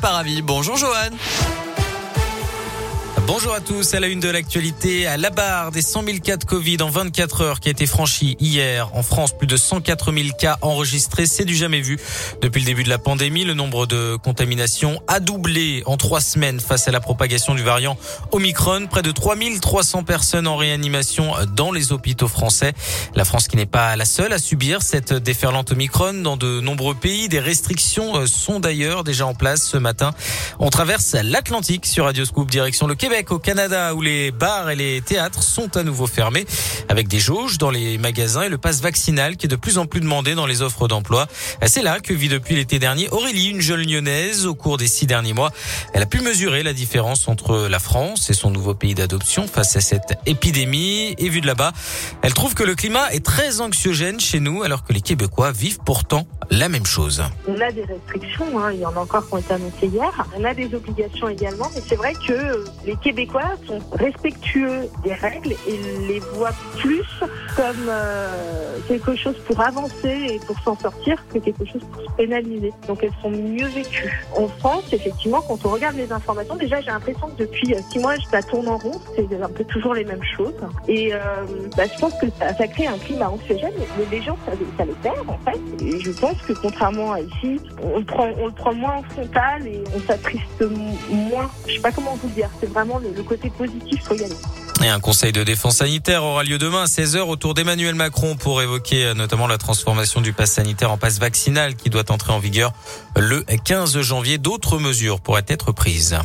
Paravi. Bonjour Johan. Bonjour à tous. À la une de l'actualité, à la barre des 100 000 cas de Covid en 24 heures qui a été franchie hier. En France, plus de 104 000 cas enregistrés. C'est du jamais vu. Depuis le début de la pandémie, le nombre de contaminations a doublé en trois semaines face à la propagation du variant Omicron. Près de 3 300 personnes en réanimation dans les hôpitaux français. La France qui n'est pas la seule à subir cette déferlante Omicron dans de nombreux pays. Des restrictions sont d'ailleurs déjà en place ce matin. On traverse l'Atlantique sur Radio Scoop direction le Québec au Canada où les bars et les théâtres sont à nouveau fermés avec des jauges dans les magasins et le passe vaccinal qui est de plus en plus demandé dans les offres d'emploi. C'est là que vit depuis l'été dernier Aurélie, une jeune lyonnaise. Au cours des six derniers mois, elle a pu mesurer la différence entre la France et son nouveau pays d'adoption face à cette épidémie. Et vu de là-bas, elle trouve que le climat est très anxiogène chez nous alors que les Québécois vivent pourtant la même chose. On a des restrictions, hein, il y en a encore qui ont été annoncées hier. On a des obligations également, mais c'est vrai que les Québécois sont respectueux des règles et les voient plus comme euh, quelque chose pour avancer et pour s'en sortir que quelque chose pour se pénaliser. Donc elles sont mieux vécues. En France, effectivement, quand on regarde les informations, déjà j'ai l'impression que depuis euh, six mois, ça tourne en rond, c'est un peu toujours les mêmes choses. Et euh, bah, je pense que ça, crée un climat anxiogène, mais les gens, ça, ça les perd en fait. Et je pense que contrairement à ici, on le prend, on le prend moins en frontal et on s'attriste moins. Je sais pas comment vous dire, c'est vraiment le, côté positif, y. Et un conseil de défense sanitaire aura lieu demain à 16h autour d'Emmanuel Macron pour évoquer euh, notamment la transformation du pass sanitaire en passe vaccinal qui doit entrer en vigueur le 15 janvier. D'autres mesures pourraient être prises.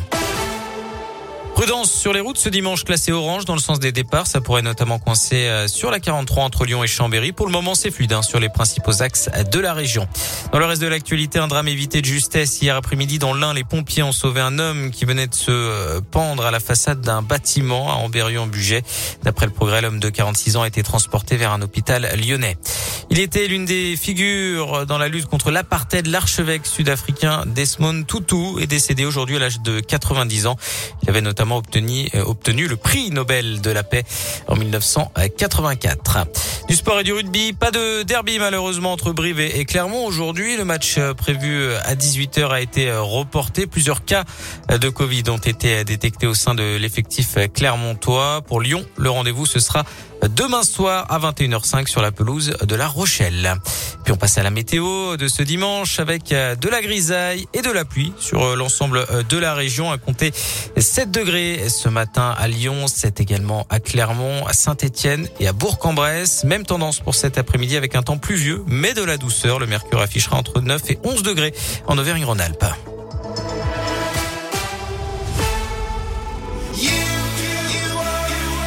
Prudence sur les routes ce dimanche classé orange dans le sens des départs. Ça pourrait notamment coincer euh, sur la 43 entre Lyon et Chambéry. Pour le moment, c'est fluide hein, sur les principaux axes de la région. Dans le reste de l'actualité, un drame évité de justesse. Hier après-midi, dans l'Ain, les pompiers ont sauvé un homme qui venait de se euh, pendre à la façade d'un bâtiment à Amberieu-en-Bugey. D'après le progrès, l'homme de 46 ans a été transporté vers un hôpital lyonnais. Il était l'une des figures dans la lutte contre l'apartheid. L'archevêque sud-africain Desmond Tutu est décédé aujourd'hui à l'âge de 90 ans. Il avait notamment obtenu, euh, obtenu le prix Nobel de la paix en 1984. Du sport et du rugby, pas de derby malheureusement entre Brive et Clermont. Aujourd'hui, le match euh, prévu euh, à 18h a été reporté. Plusieurs cas de Covid ont été détectés au sein de l'effectif clermontois. Pour Lyon, le rendez-vous ce sera demain soir à 21h05 sur la pelouse de La Rochelle. Puis on passe à la météo de ce dimanche avec euh, de la grisaille et de la pluie sur euh, l'ensemble euh, de la région à compter 7 degrés ce matin à Lyon, 7 également à Clermont, à Saint-Étienne et à Bourg-en-Bresse. Même tendance pour cet après-midi avec un temps pluvieux mais de la douceur. Le mercure affichera entre 9 et 11 degrés en Auvergne-Rhône-Alpes.